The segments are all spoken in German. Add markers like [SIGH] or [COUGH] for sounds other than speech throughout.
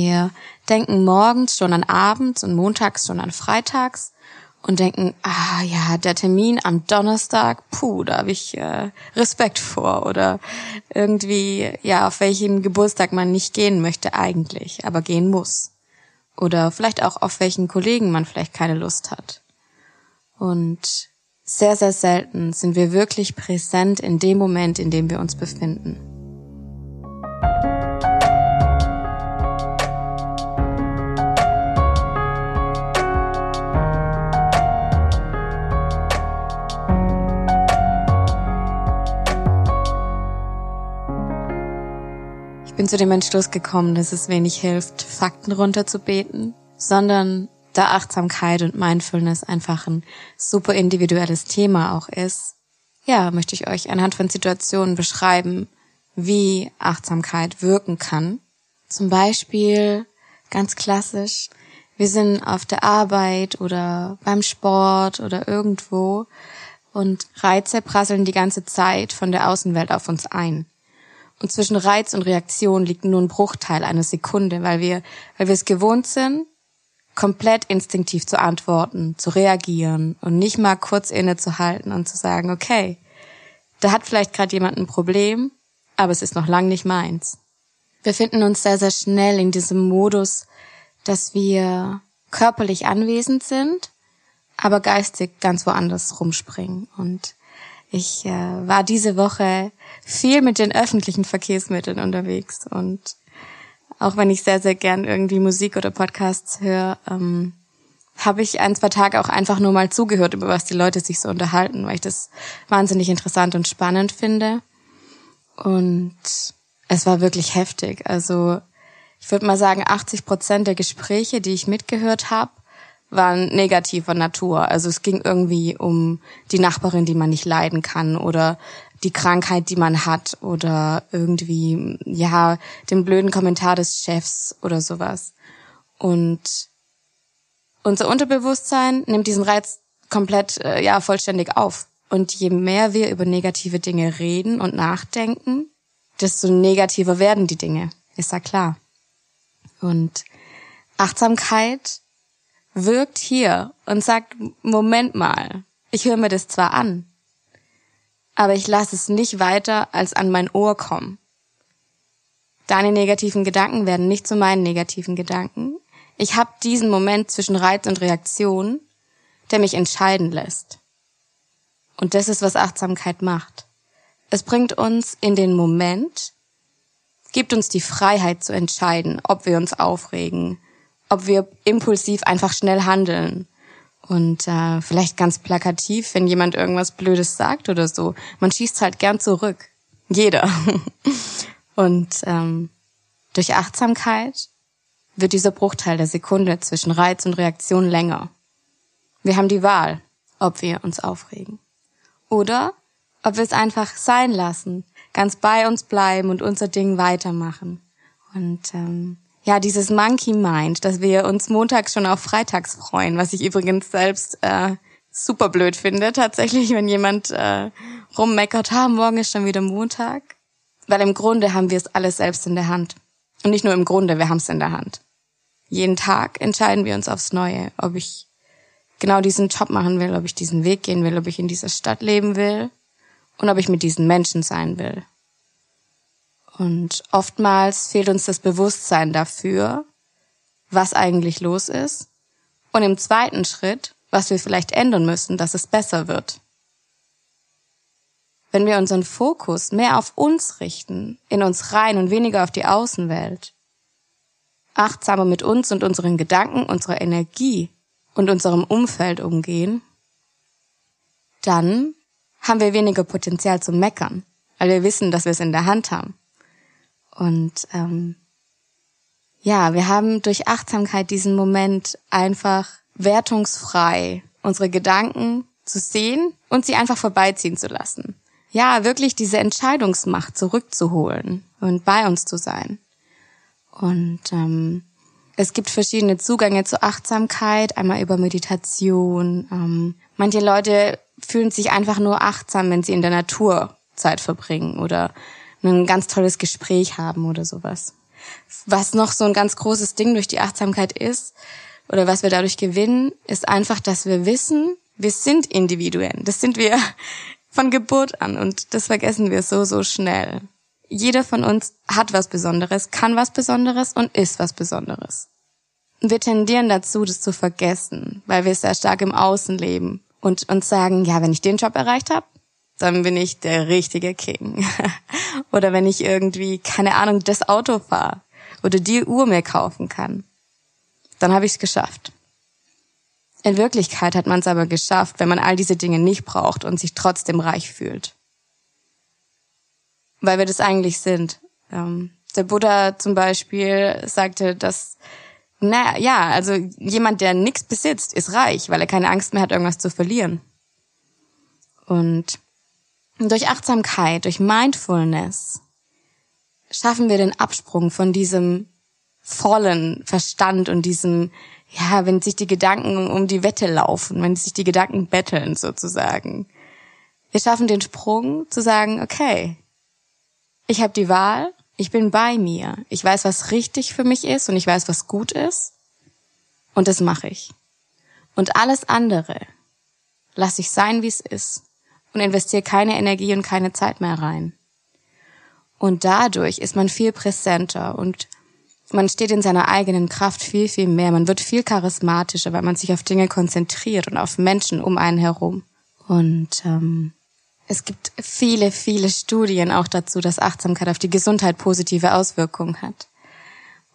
Wir denken morgens schon an abends und montags schon an freitags und denken, ah ja, der Termin am Donnerstag, puh, da habe ich äh, Respekt vor oder irgendwie, ja, auf welchen Geburtstag man nicht gehen möchte eigentlich, aber gehen muss. Oder vielleicht auch auf welchen Kollegen man vielleicht keine Lust hat. Und sehr, sehr selten sind wir wirklich präsent in dem Moment, in dem wir uns befinden. Bin zu dem Entschluss gekommen, dass es wenig hilft, Fakten runterzubeten, sondern da Achtsamkeit und Mindfulness einfach ein super individuelles Thema auch ist, ja, möchte ich euch anhand von Situationen beschreiben, wie Achtsamkeit wirken kann. Zum Beispiel, ganz klassisch, wir sind auf der Arbeit oder beim Sport oder irgendwo und Reize prasseln die ganze Zeit von der Außenwelt auf uns ein. Und zwischen Reiz und Reaktion liegt nur ein Bruchteil einer Sekunde, weil wir, weil wir es gewohnt sind, komplett instinktiv zu antworten, zu reagieren und nicht mal kurz innezuhalten und zu sagen, okay, da hat vielleicht gerade jemand ein Problem, aber es ist noch lang nicht meins. Wir finden uns sehr, sehr schnell in diesem Modus, dass wir körperlich anwesend sind, aber geistig ganz woanders rumspringen. Und ich äh, war diese Woche viel mit den öffentlichen Verkehrsmitteln unterwegs und auch wenn ich sehr, sehr gern irgendwie Musik oder Podcasts höre, ähm, habe ich ein, zwei Tage auch einfach nur mal zugehört, über was die Leute sich so unterhalten, weil ich das wahnsinnig interessant und spannend finde. Und es war wirklich heftig. Also ich würde mal sagen, 80 Prozent der Gespräche, die ich mitgehört habe, waren negativer Natur. Also es ging irgendwie um die Nachbarin, die man nicht leiden kann oder die Krankheit, die man hat oder irgendwie, ja, den blöden Kommentar des Chefs oder sowas. Und unser Unterbewusstsein nimmt diesen Reiz komplett, äh, ja, vollständig auf. Und je mehr wir über negative Dinge reden und nachdenken, desto negativer werden die Dinge. Ist ja klar. Und Achtsamkeit wirkt hier und sagt, Moment mal, ich höre mir das zwar an, aber ich lasse es nicht weiter als an mein Ohr kommen. Deine negativen Gedanken werden nicht zu meinen negativen Gedanken. Ich habe diesen Moment zwischen Reiz und Reaktion, der mich entscheiden lässt. Und das ist, was Achtsamkeit macht. Es bringt uns in den Moment, gibt uns die Freiheit zu entscheiden, ob wir uns aufregen, ob wir impulsiv einfach schnell handeln. Und äh, vielleicht ganz plakativ, wenn jemand irgendwas Blödes sagt oder so, man schießt halt gern zurück. Jeder. [LAUGHS] Und ähm, durch Achtsamkeit wird dieser Bruchteil der Sekunde zwischen Reiz und Reaktion länger. Wir haben die Wahl, ob wir uns aufregen. Oder ob wir es einfach sein lassen, ganz bei uns bleiben und unser Ding weitermachen. Und ähm, ja, dieses Monkey Mind, dass wir uns montags schon auf freitags freuen, was ich übrigens selbst äh, super blöd finde, tatsächlich, wenn jemand äh, rummeckert, ha, morgen ist schon wieder Montag. Weil im Grunde haben wir es alles selbst in der Hand. Und nicht nur im Grunde, wir haben es in der Hand. Jeden Tag entscheiden wir uns aufs Neue, ob ich genau diesen Job machen will, ob ich diesen Weg gehen will, ob ich in dieser Stadt leben will und ob ich mit diesen Menschen sein will. Und oftmals fehlt uns das Bewusstsein dafür, was eigentlich los ist. Und im zweiten Schritt, was wir vielleicht ändern müssen, dass es besser wird. Wenn wir unseren Fokus mehr auf uns richten, in uns rein und weniger auf die Außenwelt, achtsamer mit uns und unseren Gedanken, unserer Energie und unserem Umfeld umgehen, dann haben wir weniger Potenzial zum Meckern, weil wir wissen, dass wir es in der Hand haben. Und ähm, ja, wir haben durch Achtsamkeit diesen Moment einfach wertungsfrei unsere Gedanken zu sehen und sie einfach vorbeiziehen zu lassen. Ja, wirklich diese Entscheidungsmacht zurückzuholen und bei uns zu sein. Und ähm, es gibt verschiedene Zugänge zur Achtsamkeit, einmal über Meditation. Ähm, manche Leute fühlen sich einfach nur achtsam, wenn sie in der Natur Zeit verbringen oder ein ganz tolles Gespräch haben oder sowas. Was noch so ein ganz großes Ding durch die Achtsamkeit ist, oder was wir dadurch gewinnen, ist einfach, dass wir wissen, wir sind Individuen. Das sind wir [LAUGHS] von Geburt an und das vergessen wir so, so schnell. Jeder von uns hat was Besonderes, kann was Besonderes und ist was Besonderes. Wir tendieren dazu, das zu vergessen, weil wir sehr stark im Außen leben und uns sagen, ja, wenn ich den Job erreicht habe, dann bin ich der richtige King. [LAUGHS] oder wenn ich irgendwie, keine Ahnung, das Auto fahre oder die Uhr mir kaufen kann, dann habe ich es geschafft. In Wirklichkeit hat man es aber geschafft, wenn man all diese Dinge nicht braucht und sich trotzdem reich fühlt. Weil wir das eigentlich sind. Ähm, der Buddha zum Beispiel sagte, dass, na ja, also jemand, der nichts besitzt, ist reich, weil er keine Angst mehr hat, irgendwas zu verlieren. Und durch Achtsamkeit, durch Mindfulness schaffen wir den Absprung von diesem vollen Verstand und diesem ja, wenn sich die Gedanken um die Wette laufen, wenn sich die Gedanken betteln sozusagen. Wir schaffen den Sprung zu sagen, okay, ich habe die Wahl, ich bin bei mir, ich weiß, was richtig für mich ist und ich weiß, was gut ist und das mache ich. Und alles andere lasse ich sein, wie es ist und investiere keine Energie und keine Zeit mehr rein. Und dadurch ist man viel präsenter und man steht in seiner eigenen Kraft viel, viel mehr. Man wird viel charismatischer, weil man sich auf Dinge konzentriert und auf Menschen um einen herum. Und ähm, es gibt viele, viele Studien auch dazu, dass Achtsamkeit auf die Gesundheit positive Auswirkungen hat.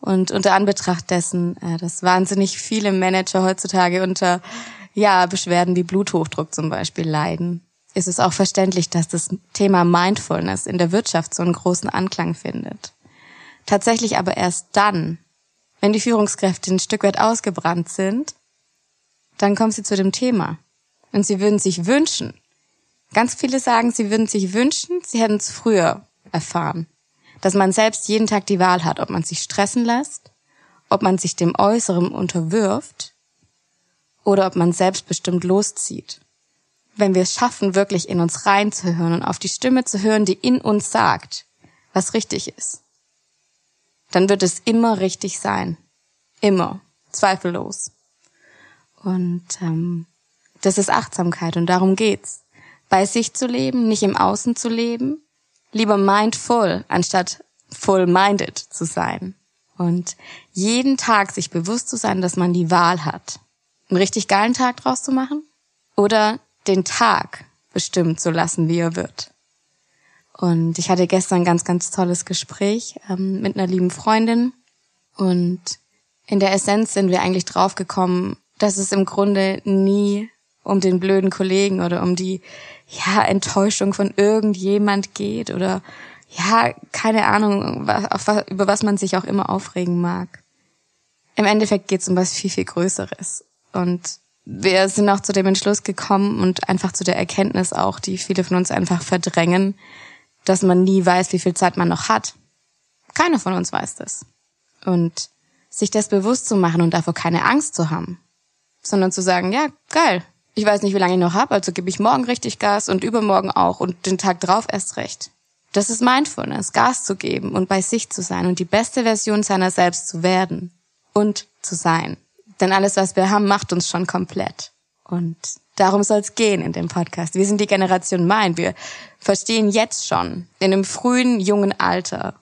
Und unter Anbetracht dessen, äh, dass wahnsinnig viele Manager heutzutage unter ja, Beschwerden wie Bluthochdruck zum Beispiel leiden, ist es auch verständlich, dass das Thema Mindfulness in der Wirtschaft so einen großen Anklang findet. Tatsächlich aber erst dann, wenn die Führungskräfte ein Stück weit ausgebrannt sind, dann kommen sie zu dem Thema. Und sie würden sich wünschen. Ganz viele sagen, sie würden sich wünschen, sie hätten es früher erfahren. Dass man selbst jeden Tag die Wahl hat, ob man sich stressen lässt, ob man sich dem Äußeren unterwirft oder ob man selbstbestimmt loszieht. Wenn wir es schaffen, wirklich in uns reinzuhören und auf die Stimme zu hören, die in uns sagt, was richtig ist, dann wird es immer richtig sein. Immer. Zweifellos. Und ähm, das ist Achtsamkeit und darum geht's. Bei sich zu leben, nicht im Außen zu leben, lieber mindful, anstatt full-minded zu sein. Und jeden Tag sich bewusst zu sein, dass man die Wahl hat, einen richtig geilen Tag draus zu machen oder den Tag bestimmen zu lassen, wie er wird. Und ich hatte gestern ein ganz, ganz tolles Gespräch ähm, mit einer lieben Freundin. Und in der Essenz sind wir eigentlich draufgekommen, dass es im Grunde nie um den blöden Kollegen oder um die ja Enttäuschung von irgendjemand geht oder ja keine Ahnung was, was, über was man sich auch immer aufregen mag. Im Endeffekt geht es um was viel viel Größeres und wir sind auch zu dem Entschluss gekommen und einfach zu der Erkenntnis auch, die viele von uns einfach verdrängen, dass man nie weiß, wie viel Zeit man noch hat. Keiner von uns weiß das. Und sich das bewusst zu machen und davor keine Angst zu haben, sondern zu sagen, ja, geil, ich weiß nicht, wie lange ich noch habe, also gebe ich morgen richtig Gas und übermorgen auch und den Tag drauf erst recht. Das ist Mindfulness, Gas zu geben und bei sich zu sein und die beste Version seiner selbst zu werden und zu sein. Denn alles, was wir haben, macht uns schon komplett. Und Darum soll es gehen in dem Podcast. Wir sind die Generation Mein. Wir verstehen jetzt schon in einem frühen, jungen Alter,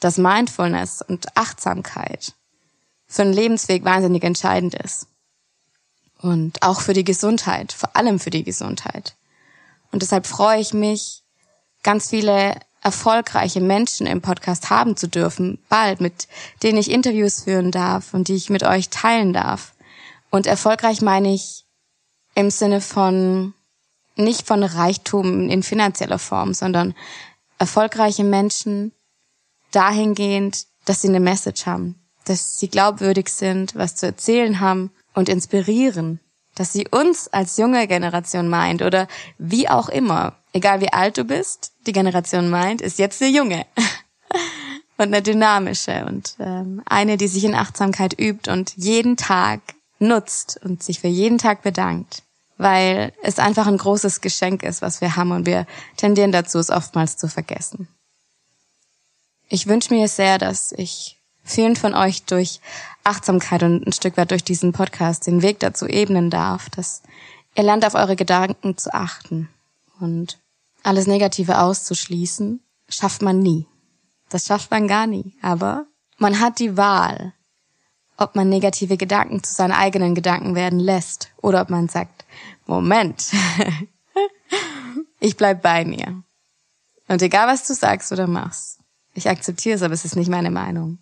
dass Mindfulness und Achtsamkeit für einen Lebensweg wahnsinnig entscheidend ist. Und auch für die Gesundheit, vor allem für die Gesundheit. Und deshalb freue ich mich, ganz viele erfolgreiche Menschen im Podcast haben zu dürfen, bald, mit denen ich Interviews führen darf und die ich mit euch teilen darf. Und erfolgreich meine ich im Sinne von nicht von Reichtum in finanzieller Form, sondern erfolgreiche Menschen dahingehend, dass sie eine Message haben, dass sie glaubwürdig sind, was zu erzählen haben und inspirieren, dass sie uns als junge Generation meint oder wie auch immer, egal wie alt du bist, die Generation meint, ist jetzt eine junge [LAUGHS] und eine dynamische und ähm, eine, die sich in Achtsamkeit übt und jeden Tag nutzt und sich für jeden Tag bedankt, weil es einfach ein großes Geschenk ist, was wir haben und wir tendieren dazu, es oftmals zu vergessen. ich wünsche mir sehr, dass ich vielen von euch durch Achtsamkeit und ein Stück weit durch diesen Podcast den Weg dazu ebnen darf, dass ihr lernt auf eure Gedanken zu achten und alles Negative auszuschließen, schafft man nie. Das schafft man gar nie. Aber man hat die Wahl, ob man negative Gedanken zu seinen eigenen Gedanken werden lässt oder ob man sagt, Moment, [LAUGHS] ich bleib bei mir. Und egal was du sagst oder machst, ich akzeptiere es, aber es ist nicht meine Meinung.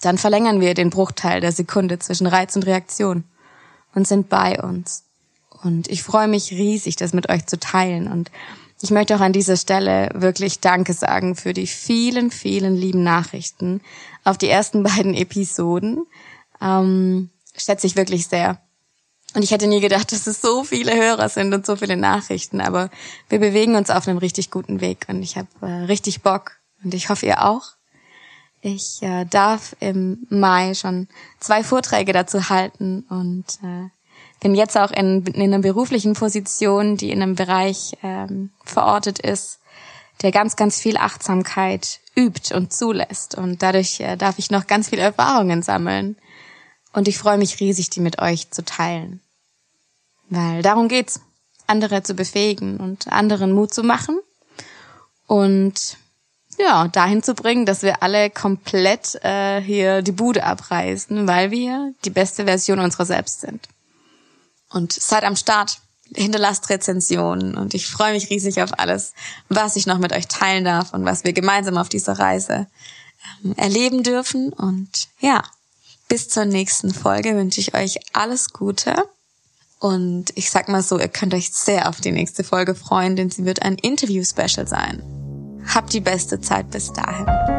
Dann verlängern wir den Bruchteil der Sekunde zwischen Reiz und Reaktion und sind bei uns. Und ich freue mich riesig, das mit euch zu teilen. Und ich möchte auch an dieser Stelle wirklich Danke sagen für die vielen, vielen lieben Nachrichten auf die ersten [LAUGHS] beiden Episoden. Ähm, schätze ich wirklich sehr. Und ich hätte nie gedacht, dass es so viele Hörer sind und so viele Nachrichten, aber wir bewegen uns auf einem richtig guten Weg und ich habe äh, richtig Bock und ich hoffe ihr auch. Ich äh, darf im Mai schon zwei Vorträge dazu halten und äh, bin jetzt auch in, in einer beruflichen Position, die in einem Bereich ähm, verortet ist, der ganz, ganz viel Achtsamkeit übt und zulässt. Und dadurch äh, darf ich noch ganz viele Erfahrungen sammeln. Und ich freue mich riesig, die mit euch zu teilen. Weil darum geht's, andere zu befähigen und anderen Mut zu machen. Und ja, dahin zu bringen, dass wir alle komplett äh, hier die Bude abreißen, weil wir die beste Version unserer selbst sind. Und seid am Start, hinterlasst Rezensionen und ich freue mich riesig auf alles, was ich noch mit euch teilen darf und was wir gemeinsam auf dieser Reise ähm, erleben dürfen. Und ja, bis zur nächsten Folge wünsche ich euch alles Gute. Und ich sag mal so, ihr könnt euch sehr auf die nächste Folge freuen, denn sie wird ein Interview-Special sein. Habt die beste Zeit bis dahin.